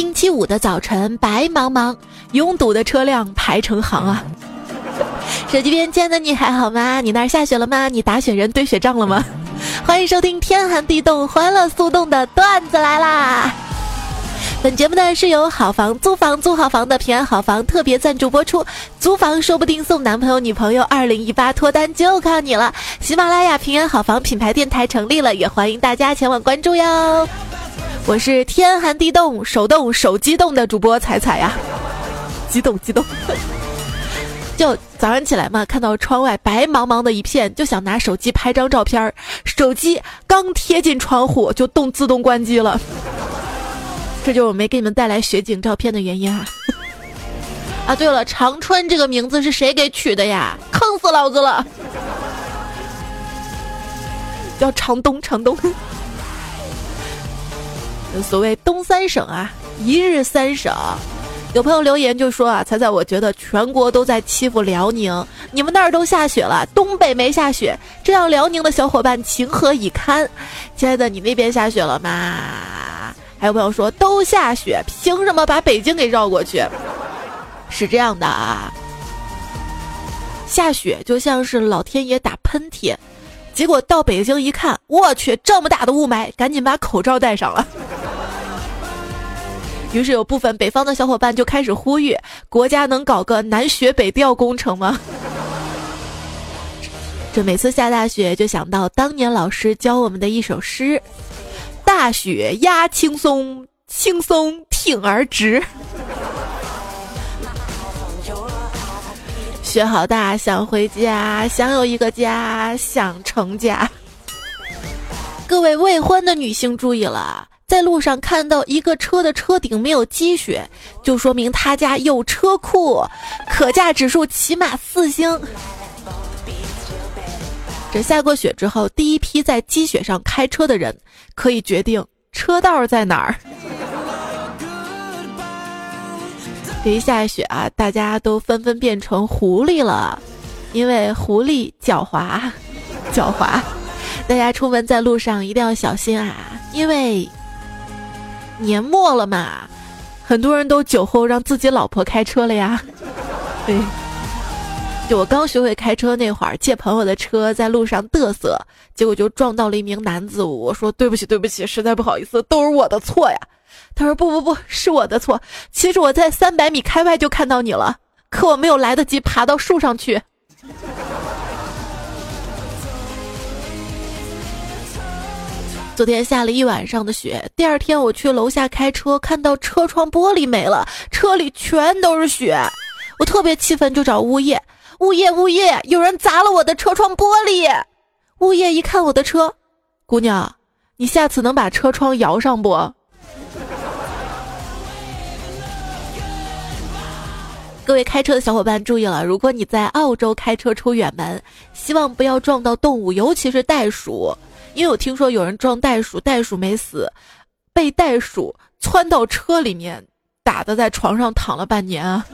星期五的早晨，白茫茫，拥堵的车辆排成行啊。手机边见的你还好吗？你那儿下雪了吗？你打雪人堆雪仗了吗？欢迎收听天寒地冻、欢乐速冻的段子来啦！本节目呢是由好房租房租好房的平安好房特别赞助播出，租房说不定送男朋友女朋友，二零一八脱单就靠你了！喜马拉雅平安好房品牌电台成立了，也欢迎大家前往关注哟。我是天寒地冻、手冻手机动的主播彩彩呀，激动激动。就早上起来嘛，看到窗外白茫茫的一片，就想拿手机拍张照片儿。手机刚贴近窗户，就动自动关机了。这就是我没给你们带来雪景照片的原因啊！啊，对了，长春这个名字是谁给取的呀？坑死老子了！叫长东，长东。所谓东三省啊，一日三省。有朋友留言就说啊，彩彩，我觉得全国都在欺负辽宁，你们那儿都下雪了，东北没下雪，这让辽宁的小伙伴情何以堪？亲爱的，你那边下雪了吗？还有朋友说都下雪，凭什么把北京给绕过去？是这样的啊，下雪就像是老天爷打喷嚏，结果到北京一看，我去，这么大的雾霾，赶紧把口罩戴上了。于是有部分北方的小伙伴就开始呼吁，国家能搞个南雪北调工程吗？这每次下大雪，就想到当年老师教我们的一首诗：“大雪压青松，青松挺而直。”雪好大，想回家，想有一个家，想成家。各位未婚的女性注意了。在路上看到一个车的车顶没有积雪，就说明他家有车库，可驾指数起码四星。这下过雪之后，第一批在积雪上开车的人可以决定车道在哪儿。这一下雪啊，大家都纷纷变成狐狸了，因为狐狸狡猾，狡猾。大家出门在路上一定要小心啊，因为。年末了嘛，很多人都酒后让自己老婆开车了呀。对，就我刚学会开车那会儿，借朋友的车在路上嘚瑟，结果就撞到了一名男子。我说对不起，对不起，实在不好意思，都是我的错呀。他说不不不是我的错，其实我在三百米开外就看到你了，可我没有来得及爬到树上去。昨天下了一晚上的雪，第二天我去楼下开车，看到车窗玻璃没了，车里全都是雪，我特别气愤，就找物业。物业，物业，有人砸了我的车窗玻璃。物业一看我的车，姑娘，你下次能把车窗摇上不？各位开车的小伙伴注意了，如果你在澳洲开车出远门，希望不要撞到动物，尤其是袋鼠。因为我听说有人撞袋鼠，袋鼠没死，被袋鼠窜到车里面，打的在床上躺了半年啊！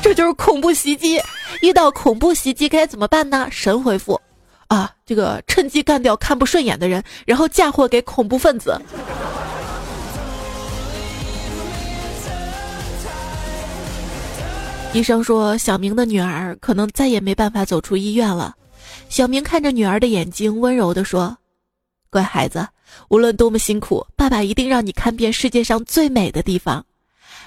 这就是恐怖袭击。遇到恐怖袭击该怎么办呢？神回复：啊，这个趁机干掉看不顺眼的人，然后嫁祸给恐怖分子。医生说，小明的女儿可能再也没办法走出医院了。小明看着女儿的眼睛，温柔地说：“乖孩子，无论多么辛苦，爸爸一定让你看遍世界上最美的地方。”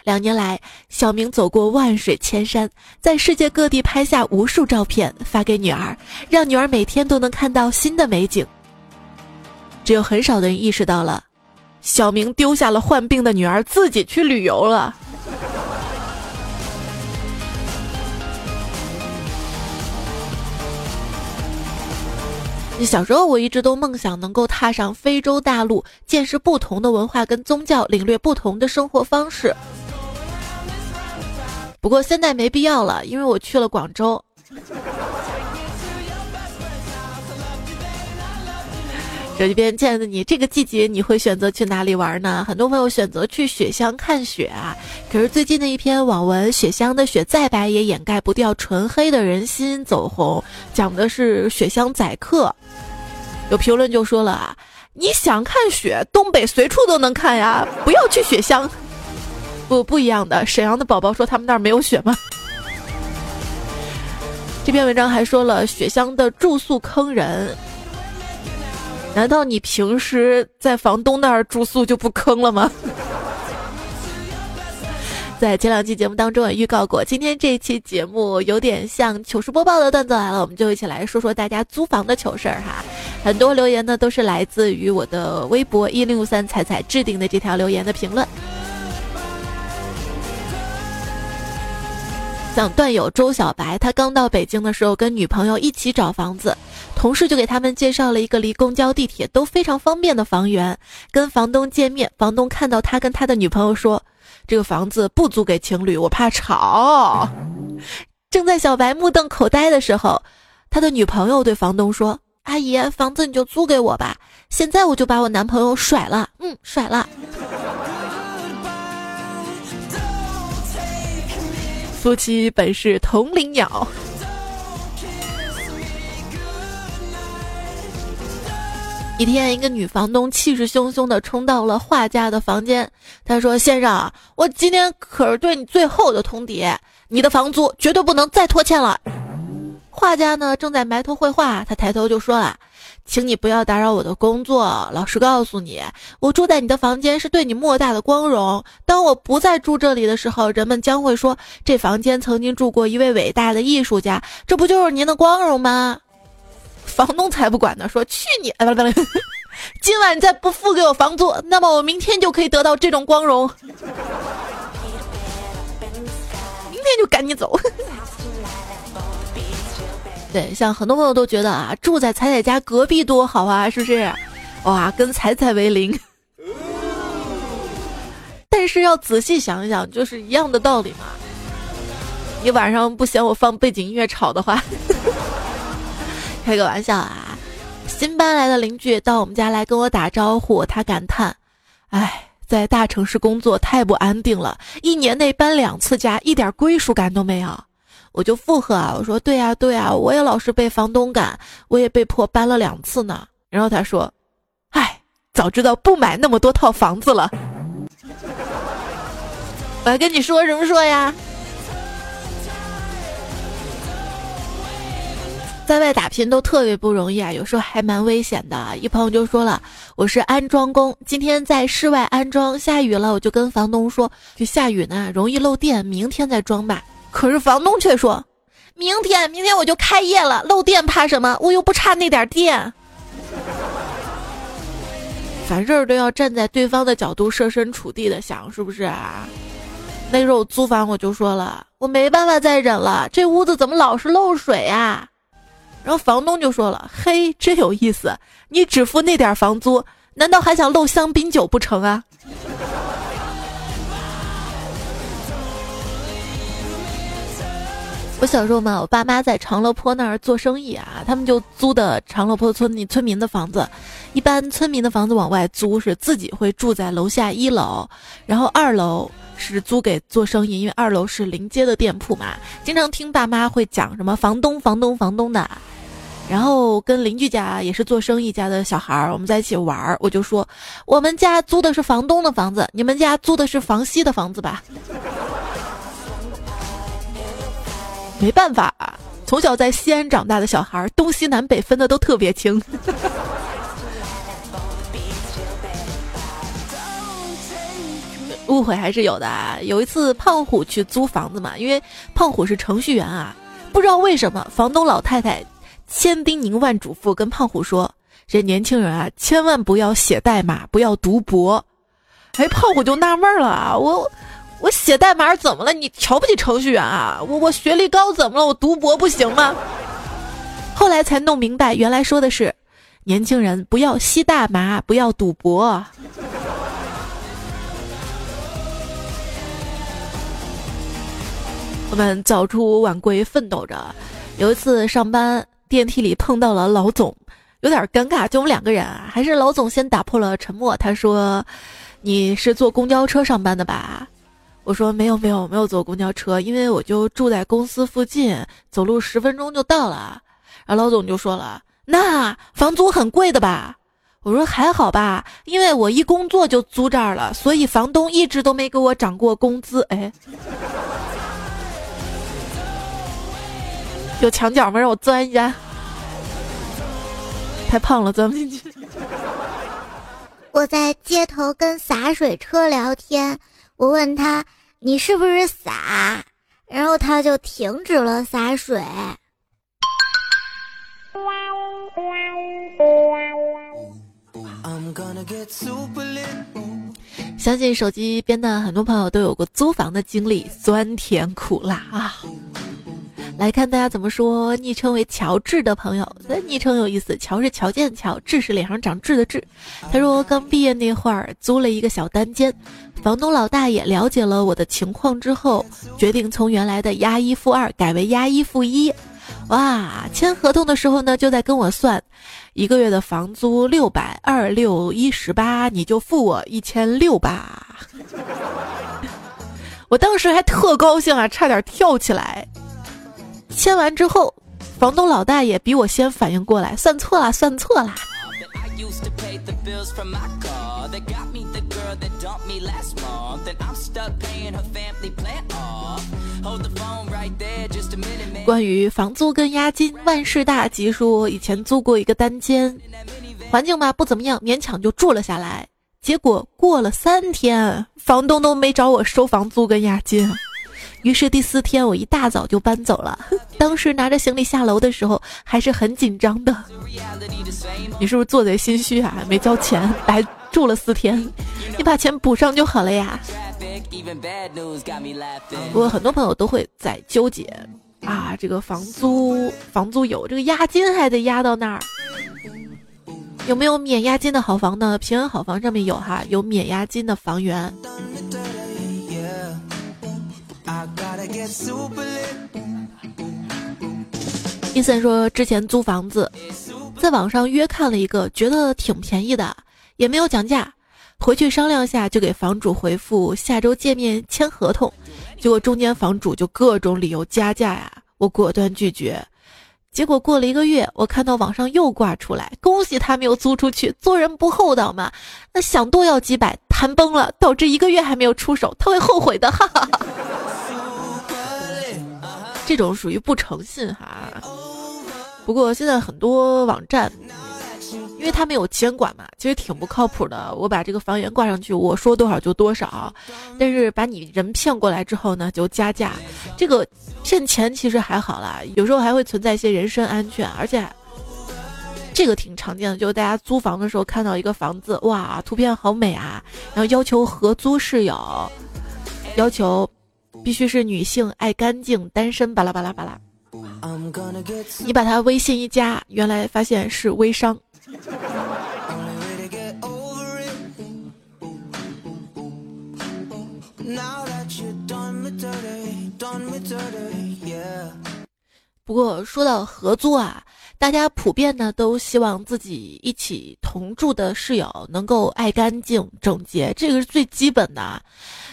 两年来，小明走过万水千山，在世界各地拍下无数照片，发给女儿，让女儿每天都能看到新的美景。只有很少的人意识到了，小明丢下了患病的女儿，自己去旅游了。小时候，我一直都梦想能够踏上非洲大陆，见识不同的文化跟宗教，领略不同的生活方式。不过现在没必要了，因为我去了广州。手机边，亲爱的你，这个季节你会选择去哪里玩呢？很多朋友选择去雪乡看雪啊。可是最近的一篇网文《雪乡的雪再白也掩盖不掉纯黑的人心》走红，讲的是雪乡宰客。有评论就说了啊，你想看雪，东北随处都能看呀，不要去雪乡。不不一样的，沈阳的宝宝说他们那儿没有雪吗？这篇文章还说了雪乡的住宿坑人，难道你平时在房东那儿住宿就不坑了吗？在前两期节目当中也预告过，今天这一期节目有点像糗事播报的段子来了，我们就一起来说说大家租房的糗事儿哈。很多留言呢都是来自于我的微博一零五三彩彩置顶的这条留言的评论。像段友周小白，他刚到北京的时候跟女朋友一起找房子，同事就给他们介绍了一个离公交、地铁都非常方便的房源。跟房东见面，房东看到他跟他的女朋友说：“这个房子不租给情侣，我怕吵。”正在小白目瞪口呆的时候，他的女朋友对房东说：“阿姨，房子你就租给我吧，现在我就把我男朋友甩了。”嗯，甩了。夫妻本是同林鸟。一天，一个女房东气势汹汹的冲到了画家的房间，她说：“先生，我今天可是对你最后的通牒，你的房租绝对不能再拖欠了。”画家呢正在埋头绘画，他抬头就说了。请你不要打扰我的工作。老实告诉你，我住在你的房间是对你莫大的光荣。当我不再住这里的时候，人们将会说这房间曾经住过一位伟大的艺术家。这不就是您的光荣吗？房东才不管呢，说去你！今晚再不付给我房租，那么我明天就可以得到这种光荣。明天就赶紧走。对，像很多朋友都觉得啊，住在彩彩家隔壁多好啊，是不是？哇，跟彩彩为邻。但是要仔细想一想，就是一样的道理嘛。你晚上不嫌我放背景音乐吵的话，开个玩笑啊。新搬来的邻居到我们家来跟我打招呼，他感叹：“哎，在大城市工作太不安定了，一年内搬两次家，一点归属感都没有。”我就附和啊，我说对呀对呀，我也老是被房东赶，我也被迫搬了两次呢。然后他说：“唉，早知道不买那么多套房子了。”我还跟你说什么说呀？在外打拼都特别不容易啊，有时候还蛮危险的。一朋友就说了：“我是安装工，今天在室外安装，下雨了，我就跟房东说，就下雨呢，容易漏电，明天再装吧。”可是房东却说：“明天，明天我就开业了，漏电怕什么？我又不差那点电。”凡事都要站在对方的角度设身处地的想，是不是啊？那时候我租房，我就说了，我没办法再忍了，这屋子怎么老是漏水呀？然后房东就说了：“嘿，真有意思，你只付那点房租，难道还想漏香槟酒不成啊？”我小时候嘛，我爸妈在长乐坡那儿做生意啊，他们就租的长乐坡村里村民的房子。一般村民的房子往外租是自己会住在楼下一楼，然后二楼是租给做生意，因为二楼是临街的店铺嘛。经常听爸妈会讲什么房东、房东、房东的，然后跟邻居家也是做生意家的小孩儿，我们在一起玩儿，我就说我们家租的是房东的房子，你们家租的是房西的房子吧。没办法，从小在西安长大的小孩，东西南北分的都特别清。误会还是有的。啊。有一次，胖虎去租房子嘛，因为胖虎是程序员啊，不知道为什么，房东老太太千叮咛万嘱咐，跟胖虎说：“这年轻人啊，千万不要写代码，不要读博。”哎，胖虎就纳闷了啊，我。写代码怎么了？你瞧不起程序员啊？我我学历高怎么了？我读博不行吗？后来才弄明白，原来说的是，年轻人不要吸大麻，不要赌博。我们早出晚归奋斗着，有一次上班电梯里碰到了老总，有点尴尬，就我们两个人啊，还是老总先打破了沉默，他说：“你是坐公交车上班的吧？”我说没有没有没有坐公交车，因为我就住在公司附近，走路十分钟就到了。然后老总就说了：“那房租很贵的吧？”我说还好吧，因为我一工作就租这儿了，所以房东一直都没给我涨过工资。哎，有墙角吗？让我钻一下。太胖了，钻不进去。我在街头跟洒水车聊天，我问他你是不是洒，然后他就停止了洒水。相信手机边的很多朋友都有过租房的经历，酸甜苦辣啊！来看大家怎么说。昵称为乔治的朋友，这昵称有意思，乔是乔建乔，治是脸上长痣的痣。他说刚毕业那会儿租了一个小单间，房东老大爷了解了我的情况之后，决定从原来的押一付二改为押一付一。哇，签合同的时候呢，就在跟我算，一个月的房租六百二六一十八，你就付我一千六吧。我当时还特高兴啊，差点跳起来。签完之后，房东老大爷比我先反应过来，算错了，算错了。关于房租跟押金，万事大吉说以前租过一个单间，环境吧不怎么样，勉强就住了下来。结果过了三天，房东都没找我收房租跟押金。于是第四天我一大早就搬走了。当时拿着行李下楼的时候还是很紧张的。你是不是做贼心虚啊？没交钱，白住了四天，你把钱补上就好了呀。不过很多朋友都会在纠结啊，这个房租房租有，这个押金还得押到那儿。有没有免押金的好房呢？平安好房上面有哈，有免押金的房源。伊森说，之前租房子，在网上约看了一个，觉得挺便宜的，也没有讲价。回去商量下，就给房主回复下周见面签合同。结果中间房主就各种理由加价呀，我果断拒绝。结果过了一个月，我看到网上又挂出来，恭喜他没有租出去，做人不厚道嘛。那想多要几百，谈崩了，导致一个月还没有出手，他会后悔的，哈哈哈。这种属于不诚信哈。不过现在很多网站。因为他没有监管嘛，其实挺不靠谱的。我把这个房源挂上去，我说多少就多少，但是把你人骗过来之后呢，就加价。这个骗钱其实还好啦，有时候还会存在一些人身安全，而且这个挺常见的，就是大家租房的时候看到一个房子，哇，图片好美啊，然后要求合租室友，要求必须是女性，爱干净，单身，巴拉巴拉巴拉。你把他微信一加，原来发现是微商。不过说到合作啊，大家普遍呢都希望自己一起同住的室友能够爱干净、整洁，这个是最基本的。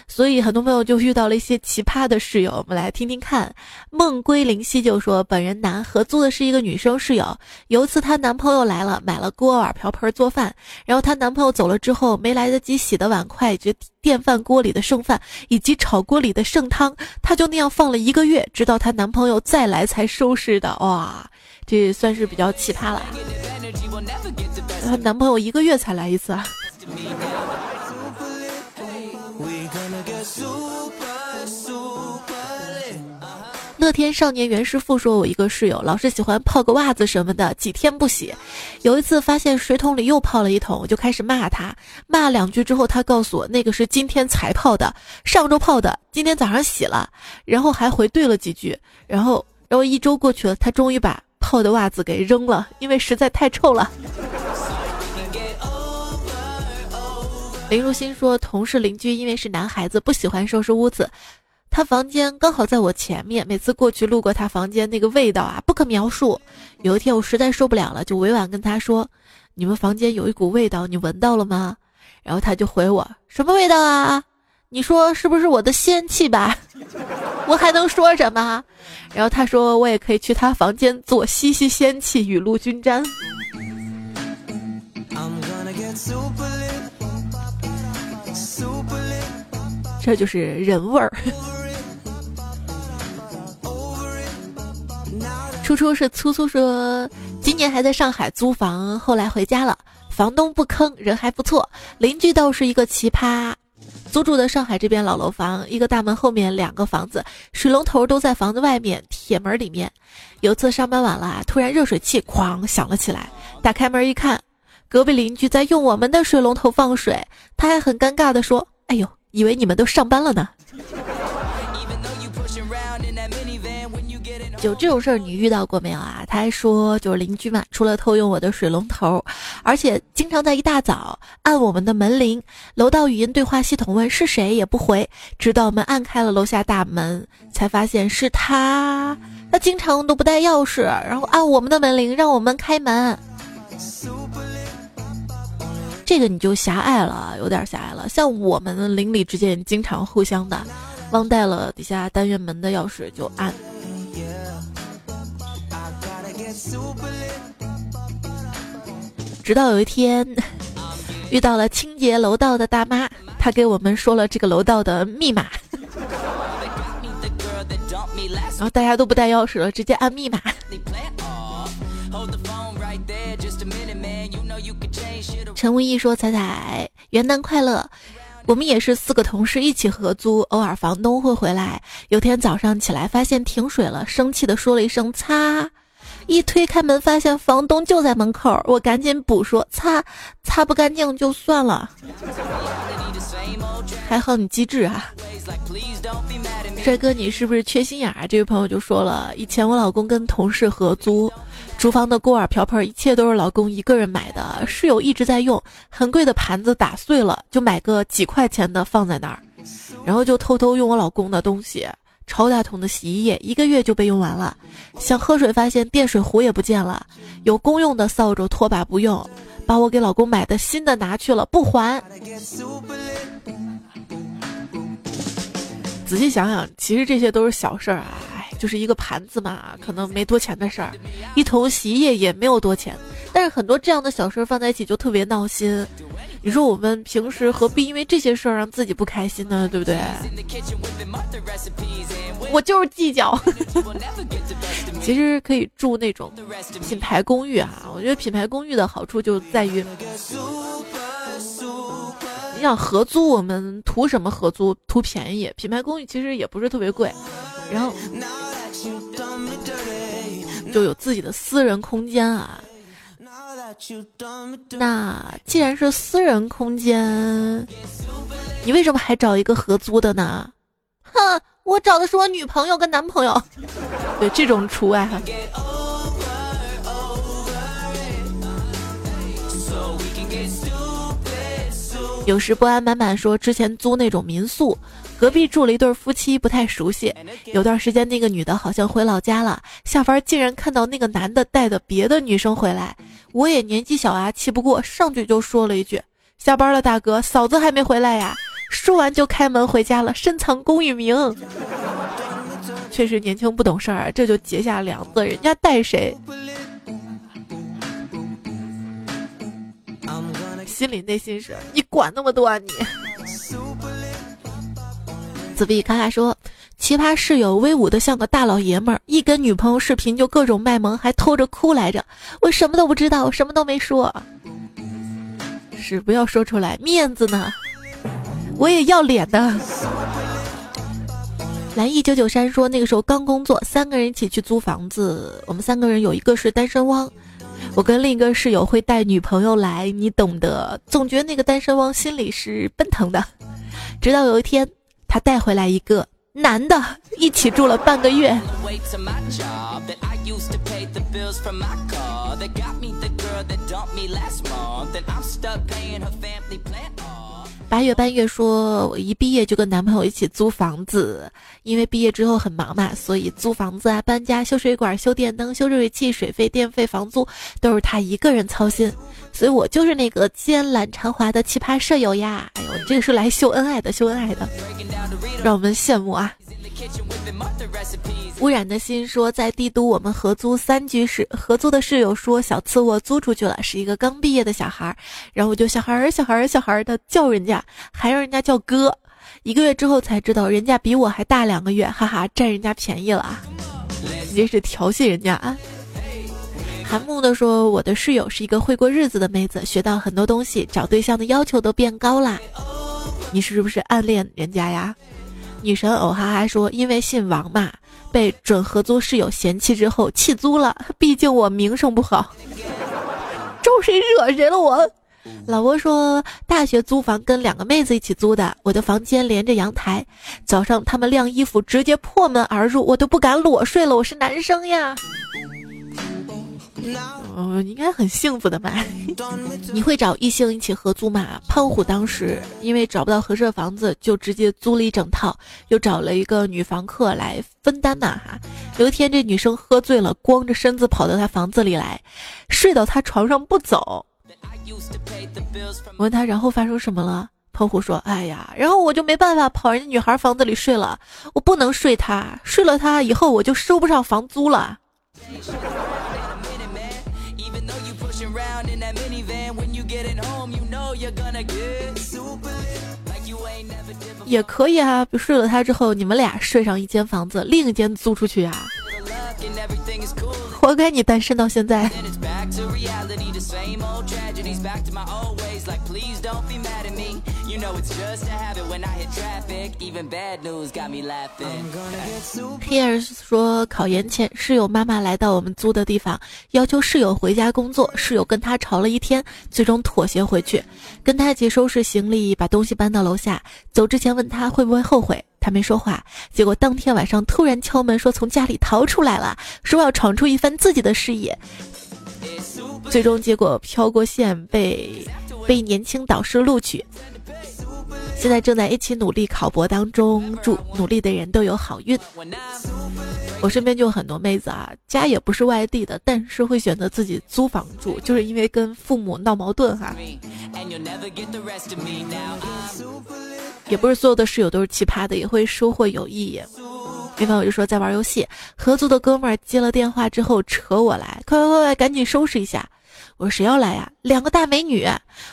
所以很多朋友就遇到了一些奇葩的室友，我们来听听看。梦归灵犀就说，本人男，合租的是一个女生室友。有一次她男朋友来了，买了锅碗瓢盆做饭，然后她男朋友走了之后，没来得及洗的碗筷、就电饭锅里的剩饭以及炒锅里的剩汤，她就那样放了一个月，直到她男朋友再来才收拾的。哇，这算是比较奇葩了。她男朋友一个月才来一次啊。乐天少年袁师傅说：“我一个室友老是喜欢泡个袜子什么的，几天不洗。有一次发现水桶里又泡了一桶，我就开始骂他。骂两句之后，他告诉我那个是今天才泡的，上周泡的，今天早上洗了。然后还回对了几句。然后，然后一周过去了，他终于把泡的袜子给扔了，因为实在太臭了。”林如新说：“同事邻居因为是男孩子，不喜欢收拾屋子。”他房间刚好在我前面，每次过去路过他房间，那个味道啊，不可描述。有一天我实在受不了了，就委婉跟他说：“你们房间有一股味道，你闻到了吗？”然后他就回我：“什么味道啊？你说是不是我的仙气吧？” 我还能说什么？然后他说：“我也可以去他房间做吸吸仙气，雨露均沾。”这就是人味儿。初初是粗粗说，今年还在上海租房，后来回家了，房东不坑，人还不错，邻居倒是一个奇葩。租住的上海这边老楼房，一个大门后面两个房子，水龙头都在房子外面铁门里面。有次上班晚了，突然热水器哐响了起来，打开门一看，隔壁邻居在用我们的水龙头放水，他还很尴尬的说：“哎呦，以为你们都上班了呢。”就这种事儿，你遇到过没有啊？他还说，就是邻居嘛，除了偷用我的水龙头，而且经常在一大早按我们的门铃。楼道语音对话系统问是谁，也不回，直到我们按开了楼下大门，才发现是他。他经常都不带钥匙，然后按我们的门铃，让我们开门。这个你就狭隘了，有点狭隘了。像我们邻里之间经常互相的，忘带了底下单元门的钥匙就按。直到有一天，遇到了清洁楼道的大妈，她给我们说了这个楼道的密码，然后大家都不带钥匙了，直接按密码。陈无义说：“彩彩，元旦快乐！我们也是四个同事一起合租，偶尔房东会回来。有天早上起来发现停水了，生气的说了一声‘擦’。”一推开门，发现房东就在门口，我赶紧补说：“擦，擦不干净就算了。”还好你机智啊，帅哥，你是不是缺心眼啊？这位朋友就说了，以前我老公跟同事合租，厨房的锅碗瓢盆一切都是老公一个人买的，室友一直在用很贵的盘子打碎了，就买个几块钱的放在那儿，然后就偷偷用我老公的东西。超大桶的洗衣液一个月就被用完了，想喝水发现电水壶也不见了，有公用的扫帚拖把不用，把我给老公买的新的拿去了不还。仔细想想，其实这些都是小事儿啊，哎，就是一个盘子嘛，可能没多钱的事儿，一桶洗衣液也没有多钱，但是很多这样的小事儿放在一起就特别闹心。你说我们平时何必因为这些事儿让自己不开心呢？对不对？我就是计较。其实可以住那种品牌公寓啊，我觉得品牌公寓的好处就在于，你想合租，我们图什么？合租图便宜。品牌公寓其实也不是特别贵，然后就有自己的私人空间啊。那既然是私人空间，你为什么还找一个合租的呢？哼，我找的是我女朋友跟男朋友，对这种除外哈。有时不安满满说，之前租那种民宿。隔壁住了一对夫妻，不太熟悉。有段时间，那个女的好像回老家了，下班竟然看到那个男的带的别的女生回来。我也年纪小啊，气不过，上去就说了一句：“下班了，大哥，嫂子还没回来呀。”说完就开门回家了，深藏功与名。确实年轻不懂事儿，这就结下梁子，人家带谁？心里内心是你管那么多啊你？子碧卡卡说：“奇葩室友威武的像个大老爷们儿，一跟女朋友视频就各种卖萌，还偷着哭来着。我什么都不知道，我什么都没说。是不要说出来，面子呢？我也要脸的。”蓝一九九三说：“那个时候刚工作，三个人一起去租房子，我们三个人有一个是单身汪，我跟另一个室友会带女朋友来，你懂得。总觉得那个单身汪心里是奔腾的，直到有一天。”他带回来一个男的，一起住了半个月。八月半月说，我一毕业就跟男朋友一起租房子，因为毕业之后很忙嘛，所以租房子啊、搬家、修水管、修电灯、修热水器、水费、电费、房租都是他一个人操心，所以我就是那个肩揽长华的奇葩舍友呀！哎呦，这个是来秀恩爱的，秀恩爱的，让我们羡慕啊！污染的心说，在帝都我们合租三居室，合租的室友说小次卧租出去了，是一个刚毕业的小孩儿，然后我就小孩儿小孩儿小孩儿的叫人家，还让人家叫哥。一个月之后才知道人家比我还大两个月，哈哈，占人家便宜了，直接是调戏人家啊！韩木的说，我的室友是一个会过日子的妹子，学到很多东西，找对象的要求都变高啦。你是不是暗恋人家呀？女神偶哈哈说，因为姓王嘛，被准合租室友嫌弃之后弃租了，毕竟我名声不好。招谁惹谁了我？老郭说，大学租房跟两个妹子一起租的，我的房间连着阳台，早上他们晾衣服直接破门而入，我都不敢裸睡了，我是男生呀。哦，应该很幸福的吧？你会找异性一起合租吗？胖虎当时因为找不到合适的房子，就直接租了一整套，又找了一个女房客来分担嘛哈。有一天这女生喝醉了，光着身子跑到他房子里来，睡到他床上不走。我问他，然后发生什么了？胖虎说：“哎呀，然后我就没办法跑人家女孩房子里睡了，我不能睡她，睡了她以后我就收不上房租了。”也可以啊，睡了他之后，你们俩睡上一间房子，另一间租出去啊。活该你单身到现在。Here 说考研前，室友妈妈来到我们租的地方，要求室友回家工作。室友跟他吵了一天，最终妥协回去，跟他一起收拾行李，把东西搬到楼下。走之前问他会不会后悔，他没说话。结果当天晚上突然敲门，说从家里逃出来了，说要闯出一番自己的事业。最终结果飘过线，被被年轻导师录取。现在正在一起努力考博当中，祝努力的人都有好运。我身边就有很多妹子啊，家也不是外地的，但是会选择自己租房住，就是因为跟父母闹矛盾哈。也不是所有的室友都是奇葩的，也会收获友谊。另外我就说在玩游戏，合租的哥们儿接了电话之后扯我来，快快快快，赶紧收拾一下。我说谁要来呀？两个大美女，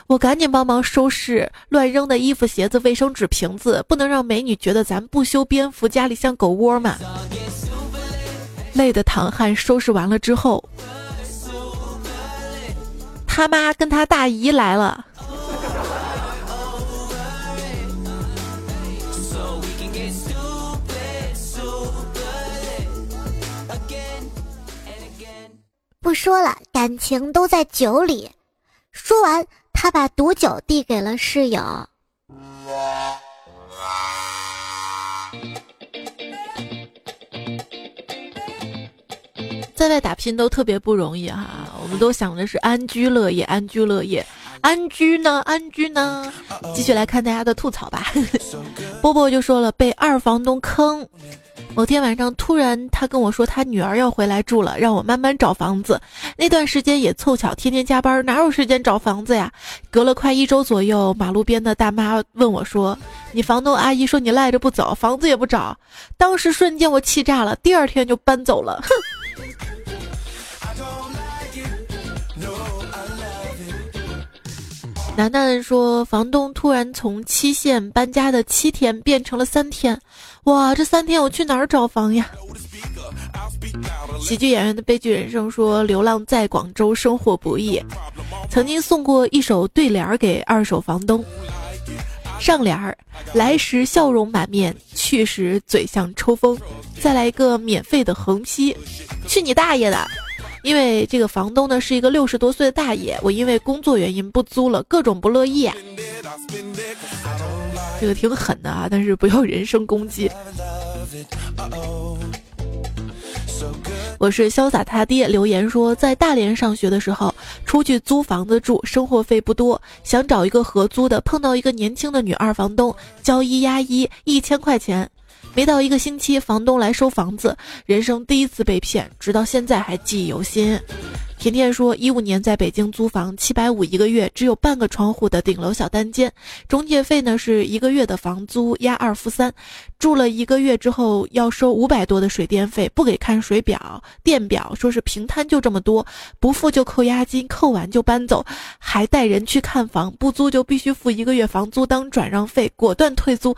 我赶紧帮忙收拾乱扔的衣服、鞋子、卫生纸瓶子，不能让美女觉得咱不修边幅，家里像狗窝嘛。累的唐汉，收拾完了之后，他妈跟他大姨来了。不说了，感情都在酒里。说完，他把毒酒递给了室友。在外打拼都特别不容易哈，我们都想的是安居乐业，安居乐业，安居呢，安居呢。继续来看大家的吐槽吧。波波就说了，被二房东坑。某天晚上，突然他跟我说他女儿要回来住了，让我慢慢找房子。那段时间也凑巧天天加班，哪有时间找房子呀？隔了快一周左右，马路边的大妈问我说：“你房东阿姨说你赖着不走，房子也不找。”当时瞬间我气炸了，第二天就搬走了。哼。楠楠说：“房东突然从期限搬家的七天变成了三天，哇，这三天我去哪儿找房呀？”喜剧演员的悲剧人生说：“流浪在广州，生活不易，曾经送过一首对联给二手房东，上联儿：来时笑容满面，去时嘴像抽风，再来一个免费的横批，去你大爷的！”因为这个房东呢是一个六十多岁的大爷，我因为工作原因不租了，各种不乐意。啊这个挺狠的啊，但是不要人身攻击。我是潇洒他爹留言说，在大连上学的时候，出去租房子住，生活费不多，想找一个合租的，碰到一个年轻的女二房东，交一押一，一千块钱。没到一个星期，房东来收房子，人生第一次被骗，直到现在还记忆犹新。甜甜说，一五年在北京租房，七百五一个月，只有半个窗户的顶楼小单间，中介费呢是一个月的房租押二付三，住了一个月之后要收五百多的水电费，不给看水表、电表，说是平摊就这么多，不付就扣押金，扣完就搬走，还带人去看房，不租就必须付一个月房租当转让费，果断退租。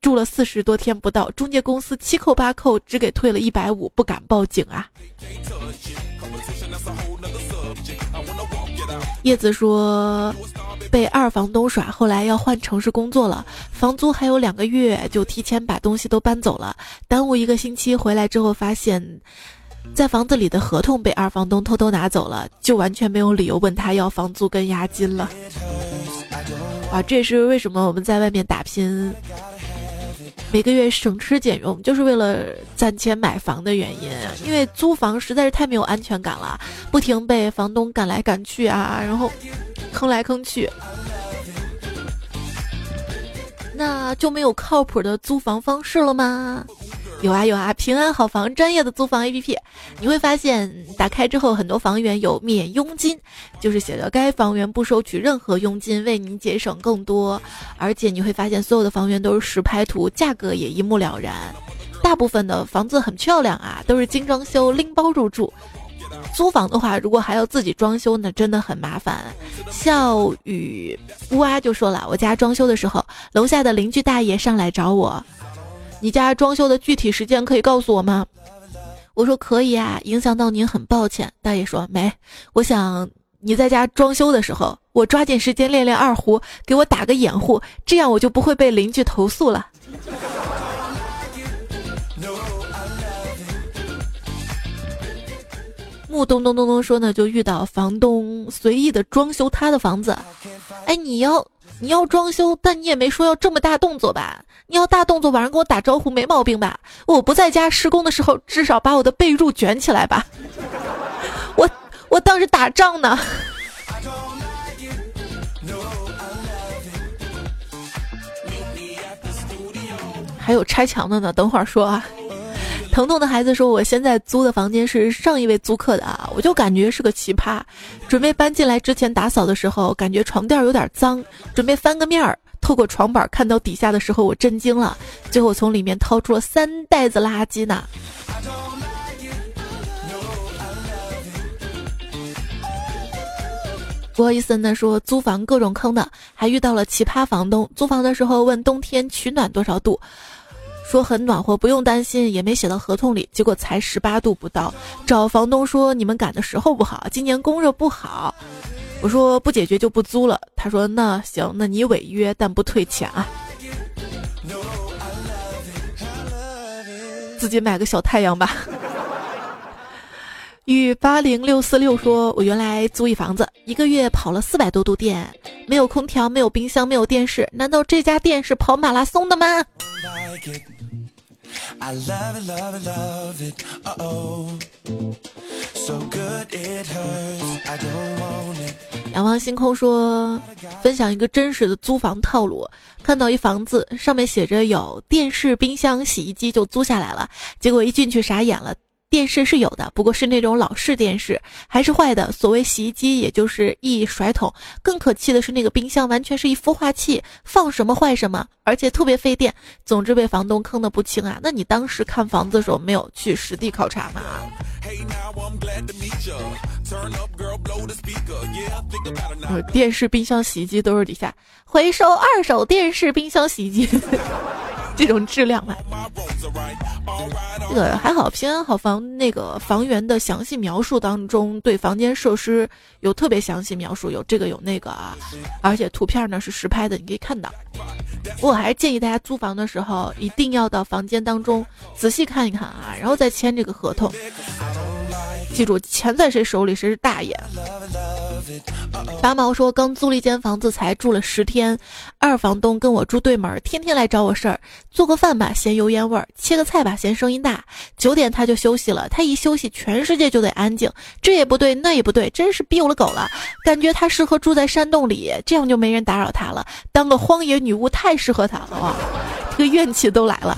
住了四十多天不到，中介公司七扣八扣，只给退了一百五，不敢报警啊。叶子说，被二房东耍，后来要换城市工作了，房租还有两个月，就提前把东西都搬走了，耽误一个星期，回来之后发现，在房子里的合同被二房东偷偷拿走了，就完全没有理由问他要房租跟押金了。啊，这也是为什么我们在外面打拼。每个月省吃俭用，就是为了攒钱买房的原因。因为租房实在是太没有安全感了，不停被房东赶来赶去啊，然后坑来坑去。那就没有靠谱的租房方式了吗？有啊有啊，平安好房专业的租房 APP，你会发现打开之后，很多房源有免佣金，就是写着该房源不收取任何佣金，为您节省更多。而且你会发现所有的房源都是实拍图，价格也一目了然。大部分的房子很漂亮啊，都是精装修拎包入住。租房的话，如果还要自己装修呢，真的很麻烦。笑语乌鸦就说了，我家装修的时候，楼下的邻居大爷上来找我。你家装修的具体时间可以告诉我吗？我说可以啊，影响到您很抱歉。大爷说没，我想你在家装修的时候，我抓紧时间练练二胡，给我打个掩护，这样我就不会被邻居投诉了。木咚咚咚咚说呢，就遇到房东随意的装修他的房子，哎，你要。你要装修，但你也没说要这么大动作吧？你要大动作，晚上跟我打招呼没毛病吧？我不在家施工的时候，至少把我的被褥卷起来吧。我我当时打仗呢。还有拆墙的呢，等会儿说啊。疼痛的孩子说：“我现在租的房间是上一位租客的啊，我就感觉是个奇葩。准备搬进来之前打扫的时候，感觉床垫有点脏，准备翻个面儿，透过床板看到底下的时候，我震惊了。最后从里面掏出了三袋子垃圾呢。”不好意思呢，说租房各种坑的，还遇到了奇葩房东。租房的时候问冬天取暖多少度。说很暖和，不用担心，也没写到合同里。结果才十八度不到，找房东说你们赶的时候不好，今年供热不好。我说不解决就不租了。他说那行，那你违约但不退钱啊。自己买个小太阳吧。与八零六四六说，我原来租一房子，一个月跑了四百多度电，没有空调，没有冰箱，没有电视。难道这家店是跑马拉松的吗？仰望星空说，分享一个真实的租房套路。看到一房子，上面写着有电视、冰箱、洗衣机，就租下来了。结果一进去傻眼了。电视是有的，不过是那种老式电视，还是坏的。所谓洗衣机，也就是一甩桶。更可气的是，那个冰箱完全是一孵化器，放什么坏什么，而且特别费电。总之被房东坑的不轻啊！那你当时看房子的时候没有去实地考察吗？电视、冰箱、洗衣机都是底下回收二手电视、冰箱、洗衣机。这种质量嘛，这个还好。平安好房那个房源的详细描述当中，对房间设施有特别详细描述，有这个有那个啊，而且图片呢是实拍的，你可以看到。我还是建议大家租房的时候，一定要到房间当中仔细看一看啊，然后再签这个合同。记住，钱在谁手里，谁是大爷。八毛说，刚租了一间房子，才住了十天，二房东跟我住对门，天天来找我事儿。做个饭吧，嫌油烟味儿；切个菜吧，嫌声音大。九点他就休息了，他一休息，全世界就得安静。这也不对，那也不对，真是逼我了狗了。感觉他适合住在山洞里，这样就没人打扰他了。当个荒野女巫太适合他了，这个怨气都来了。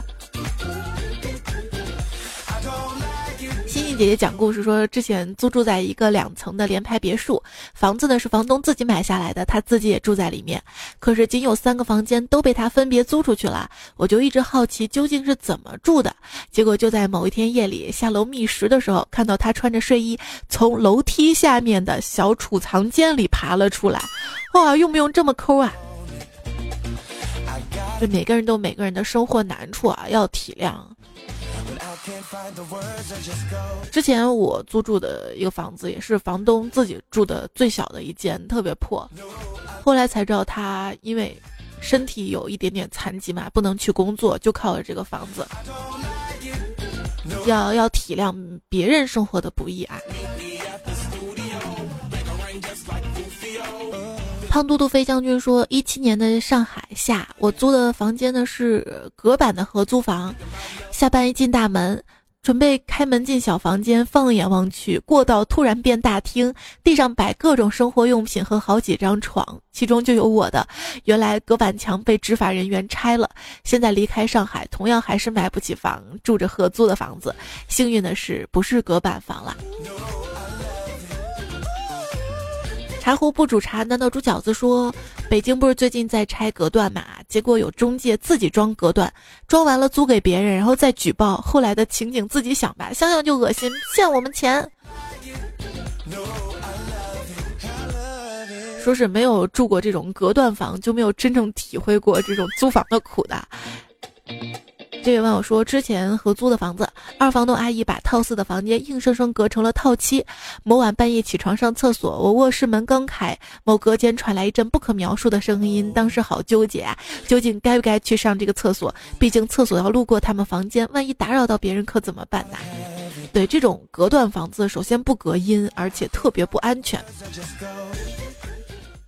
姐姐讲故事说，之前租住在一个两层的联排别墅，房子呢是房东自己买下来的，他自己也住在里面。可是仅有三个房间都被他分别租出去了，我就一直好奇究竟是怎么住的。结果就在某一天夜里下楼觅食的时候，看到他穿着睡衣从楼梯下面的小储藏间里爬了出来。哇，用不用这么抠啊？就每个人都每个人的生活难处啊，要体谅。之前我租住的一个房子，也是房东自己住的最小的一间，特别破。后来才知道他因为身体有一点点残疾嘛，不能去工作，就靠着这个房子。要要体谅别人生活的不易啊。胖嘟嘟飞将军说：“一七年的上海下，我租的房间呢是隔板的合租房。下班一进大门，准备开门进小房间，放眼望去，过道突然变大厅，地上摆各种生活用品和好几张床，其中就有我的。原来隔板墙被执法人员拆了。现在离开上海，同样还是买不起房，住着合租的房子。幸运的是，不是隔板房了。”茶壶不煮茶，难道煮饺子？说北京不是最近在拆隔断嘛？结果有中介自己装隔断，装完了租给别人，然后再举报。后来的情景自己想吧，想想就恶心，欠我们钱。说是没有住过这种隔断房，就没有真正体会过这种租房的苦的。这位网友说，之前合租的房子，二房东阿姨把套四的房间硬生生隔成了套七。某晚半夜起床上厕所，我卧室门刚开，某隔间传来一阵不可描述的声音，当时好纠结啊，究竟该不该去上这个厕所？毕竟厕所要路过他们房间，万一打扰到别人可怎么办呢？对，这种隔断房子，首先不隔音，而且特别不安全。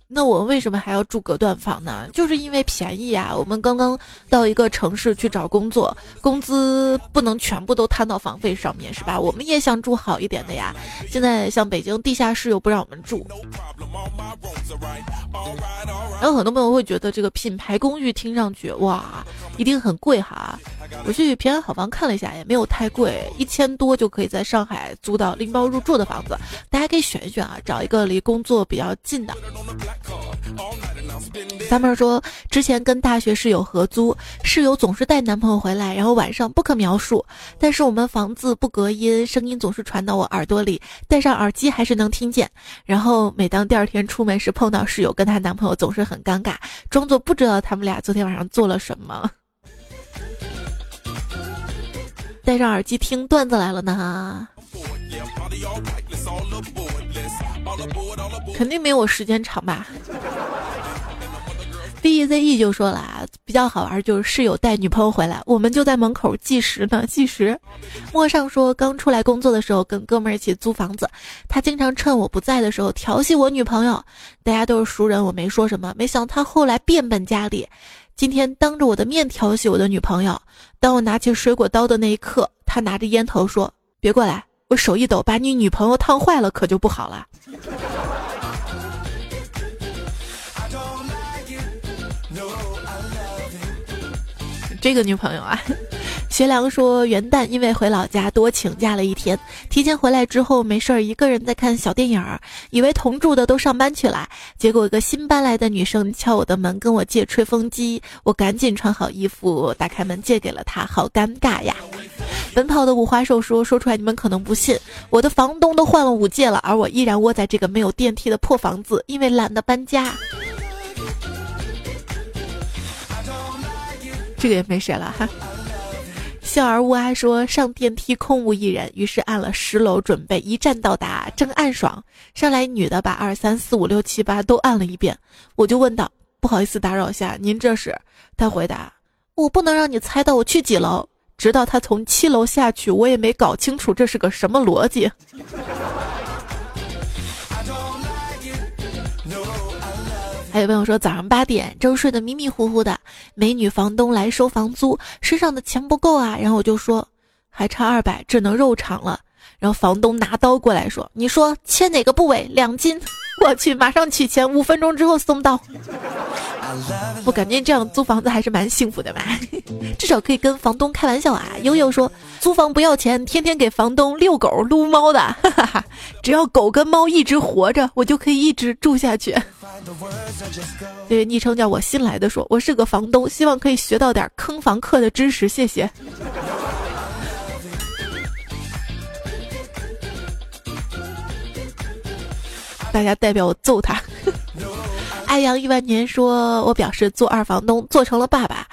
那我们为什么还要住隔断房呢？就是因为便宜啊。我们刚刚到一个城市去找工作，工资不能全部都摊到房费上面，是吧？我们也想住好一点的呀。现在像北京地下室又不让我们住，然后很多朋友会觉得这个品牌公寓听上去哇，一定很贵哈。我去平安好房看了一下，也没有太贵，一千多就可以在上海租到拎包入住的房子。大家可以选一选啊，找一个离工作比较近的。三妹说，之前跟大学室友合租，室友总是带男朋友回来，然后晚上不可描述。但是我们房子不隔音，声音总是传到我耳朵里，戴上耳机还是能听见。然后每当第二天出门时碰到室友跟她男朋友，总是很尴尬，装作不知道他们俩昨天晚上做了什么。戴上耳机听段子来了呢。肯定没有我时间长吧。B E Z E 就说了啊，比较好玩就是室友带女朋友回来，我们就在门口计时呢，计时。陌上说，刚出来工作的时候跟哥们儿一起租房子，他经常趁我不在的时候调戏我女朋友，大家都是熟人，我没说什么。没想到他后来变本加厉，今天当着我的面调戏我的女朋友。当我拿起水果刀的那一刻，他拿着烟头说：“别过来。”我手一抖，把你女朋友烫坏了，可就不好了。这个女朋友啊，学良说元旦因为回老家多请假了一天，提前回来之后没事儿，一个人在看小电影儿，以为同住的都上班去了，结果一个新搬来的女生敲我的门，跟我借吹风机，我赶紧穿好衣服，打开门借给了她，好尴尬呀。奔跑的五花兽说说出来你们可能不信，我的房东都换了五届了，而我依然窝在这个没有电梯的破房子，因为懒得搬家。这个也没谁了哈。笑而无哀说上电梯空无一人，于是按了十楼准备一站到达，正暗爽，上来女的把二三四五六七八都按了一遍，我就问道：“不好意思打扰下，您这是？”他回答：“我不能让你猜到我去几楼。”直到他从七楼下去，我也没搞清楚这是个什么逻辑。还有朋友说，早上八点正睡得迷迷糊糊的，美女房东来收房租，身上的钱不够啊。然后我就说，还差二百，只能肉偿了。然后房东拿刀过来说，你说切哪个部位？两斤。我去，马上取钱，五分钟之后送到。我感觉这样租房子还是蛮幸福的吧，至少可以跟房东开玩笑啊。悠悠说租房不要钱，天天给房东遛狗撸猫的，哈哈哈。只要狗跟猫一直活着，我就可以一直住下去。对，昵称叫我新来的说，我是个房东，希望可以学到点坑房客的知识，谢谢。大家代表我揍他。爱阳一万年说：“我表示做二房东做成了爸爸。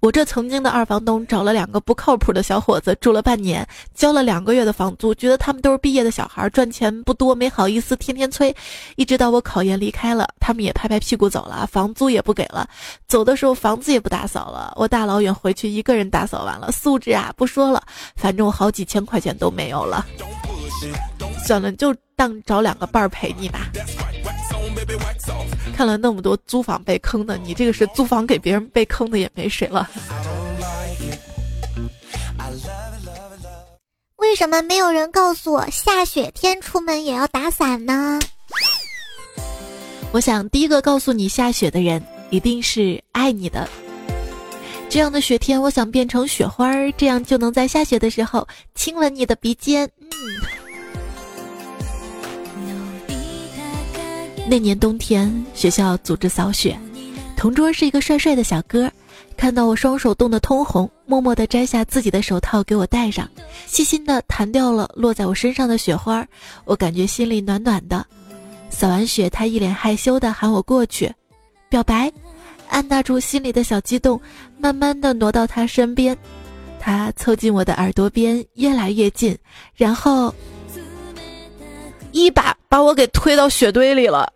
我这曾经的二房东找了两个不靠谱的小伙子住了半年，交了两个月的房租，觉得他们都是毕业的小孩，赚钱不多，没好意思天天催。一直到我考研离开了，他们也拍拍屁股走了，房租也不给了。走的时候房子也不打扫了，我大老远回去一个人打扫完了，素质啊不说了，反正我好几千块钱都没有了。算了，就当找两个伴儿陪你吧。”看了那么多租房被坑的，你这个是租房给别人被坑的也没谁了。为什么没有人告诉我下雪天出门也要打伞呢？我想第一个告诉你下雪的人一定是爱你的。这样的雪天，我想变成雪花儿，这样就能在下雪的时候亲吻你的鼻尖。嗯。那年冬天，学校组织扫雪，同桌是一个帅帅的小哥，看到我双手冻得通红，默默地摘下自己的手套给我戴上，细心地弹掉了落在我身上的雪花，我感觉心里暖暖的。扫完雪，他一脸害羞地喊我过去，表白。按捺住心里的小激动，慢慢地挪到他身边，他凑近我的耳朵边，越来越近，然后。一把把我给推到雪堆里了。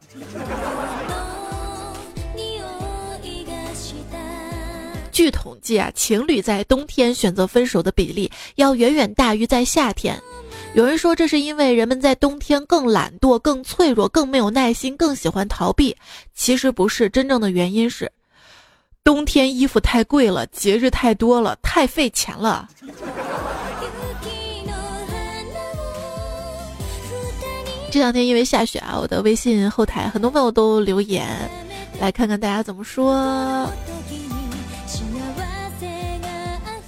据统计啊，情侣在冬天选择分手的比例要远远大于在夏天。有人说这是因为人们在冬天更懒惰、更脆弱、更没有耐心、更喜欢逃避。其实不是，真正的原因是冬天衣服太贵了，节日太多了，太费钱了。这两天因为下雪啊，我的微信后台很多朋友都留言，来看看大家怎么说。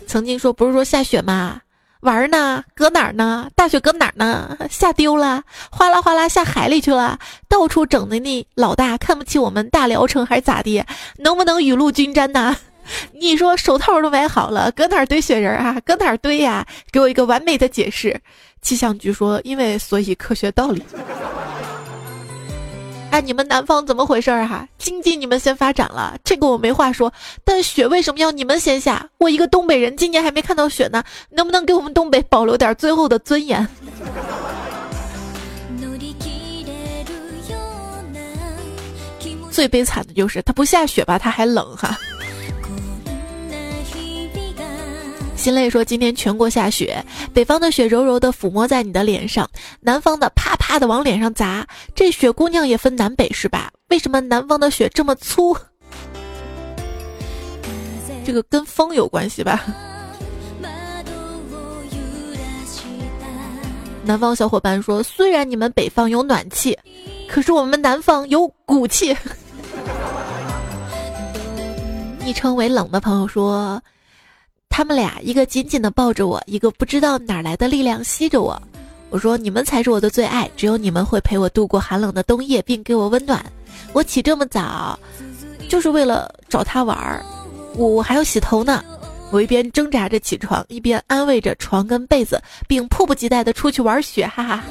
曾经说不是说下雪吗？玩呢？搁哪儿呢？大雪搁哪儿呢？下丢了，哗啦哗啦下海里去了，到处整的那老大看不起我们大聊城还是咋地？能不能雨露均沾呢？你说手套都买好了，搁哪儿堆雪人啊？搁哪儿堆呀？给我一个完美的解释。气象局说：“因为所以科学道理。”哎，你们南方怎么回事儿哈？经济你们先发展了，这个我没话说。但雪为什么要你们先下？我一个东北人，今年还没看到雪呢，能不能给我们东北保留点最后的尊严？最悲惨的就是它不下雪吧，它还冷哈。心累说：“今天全国下雪，北方的雪柔柔的抚摸在你的脸上，南方的啪啪的往脸上砸。这雪姑娘也分南北是吧？为什么南方的雪这么粗？这个跟风有关系吧？”南方小伙伴说：“虽然你们北方有暖气，可是我们南方有骨气。”昵称为冷的朋友说。他们俩一个紧紧地抱着我，一个不知道哪来的力量吸着我。我说：“你们才是我的最爱，只有你们会陪我度过寒冷的冬夜，并给我温暖。”我起这么早，就是为了找他玩儿。我我还要洗头呢。我一边挣扎着起床，一边安慰着床跟被子，并迫不及待地出去玩雪。哈哈。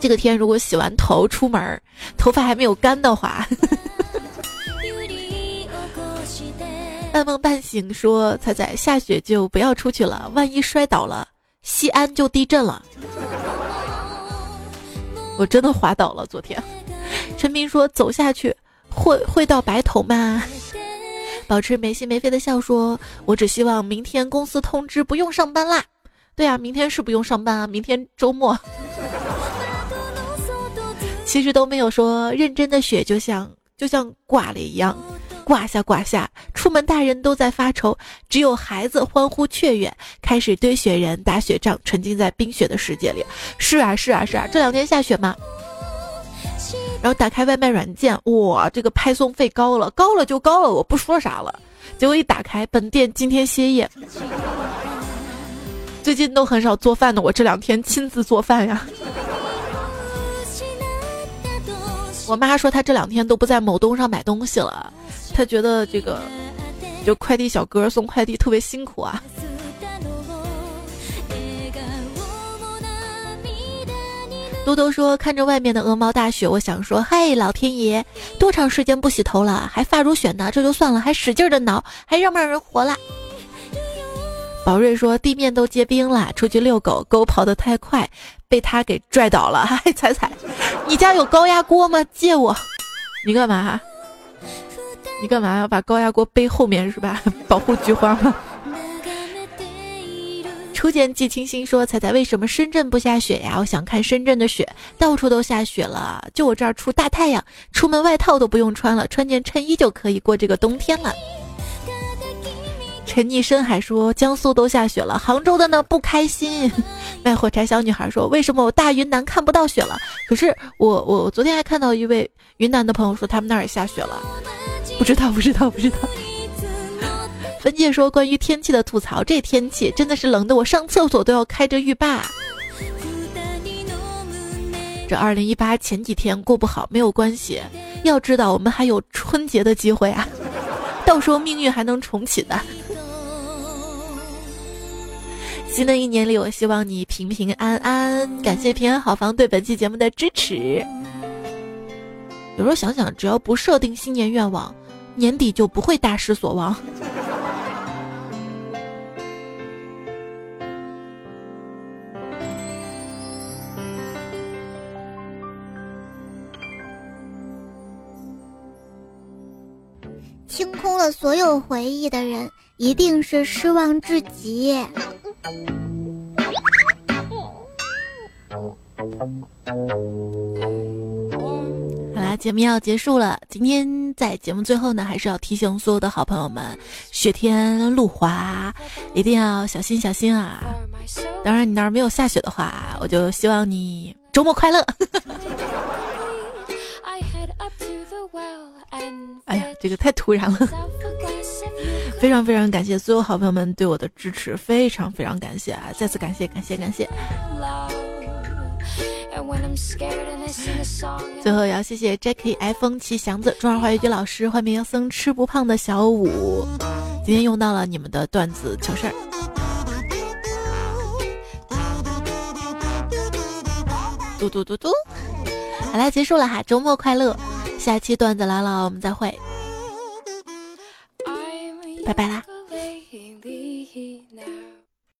这个天如果洗完头出门，头发还没有干的话。半梦半醒说：“彩彩，下雪就不要出去了，万一摔倒了，西安就地震了。”我真的滑倒了。昨天，陈斌说：“走下去会会到白头吗？”保持没心没肺的笑说：“我只希望明天公司通知不用上班啦。”对啊，明天是不用上班啊，明天周末。其实都没有说认真的雪就像就像挂了一样。刮下刮下，出门大人都在发愁，只有孩子欢呼雀跃，开始堆雪人、打雪仗，沉浸在冰雪的世界里。是啊，是啊，是啊，这两天下雪吗？然后打开外卖软件，哇，这个派送费高了，高了就高了，我不说啥了。结果一打开，本店今天歇业。最近都很少做饭的，我这两天亲自做饭呀。我妈说她这两天都不在某东上买东西了，她觉得这个就快递小哥送快递特别辛苦啊。多多说看着外面的鹅毛大雪，我想说，嗨，老天爷，多长时间不洗头了，还发如雪呢？这就算了，还使劲的挠，还让不让人活了？宝瑞说地面都结冰了，出去遛狗，狗跑得太快，被他给拽倒了，还踩踩。你家有高压锅吗？借我。你干嘛？你干嘛要把高压锅背后面是吧？保护菊花吗？初见季清新说：“彩彩，为什么深圳不下雪呀？我想看深圳的雪，到处都下雪了，就我这儿出大太阳，出门外套都不用穿了，穿件衬衣就可以过这个冬天了。”沉溺深海说：“江苏都下雪了，杭州的呢不开心。”卖火柴小女孩说：“为什么我大云南看不到雪了？可是我我昨天还看到一位云南的朋友说他们那儿也下雪了，不知道不知道不知道。”分界说关于天气的吐槽，这天气真的是冷的，我上厕所都要开着浴霸。这二零一八前几天过不好没有关系，要知道我们还有春节的机会啊，到时候命运还能重启的。新的一年里，我希望你平平安安。感谢平安好房对本期节目的支持。有时候想想，只要不设定新年愿望，年底就不会大失所望。清空了所有回忆的人，一定是失望至极。好啦，节目要结束了。今天在节目最后呢，还是要提醒所有的好朋友们，雪天路滑，一定要小心小心啊！当然，你那儿没有下雪的话，我就希望你周末快乐。哎呀，这个太突然了！非常非常感谢所有好朋友们对我的支持，非常非常感谢啊！再次感谢感谢感谢。最后要谢谢 Jackie、iPhone 七祥子、中二华语句老师、幻明妖僧、吃不胖的小五，今天用到了你们的段子糗事儿。嘟嘟嘟嘟，好啦，结束了哈，周末快乐！下期段子来了，我们再会，拜拜啦。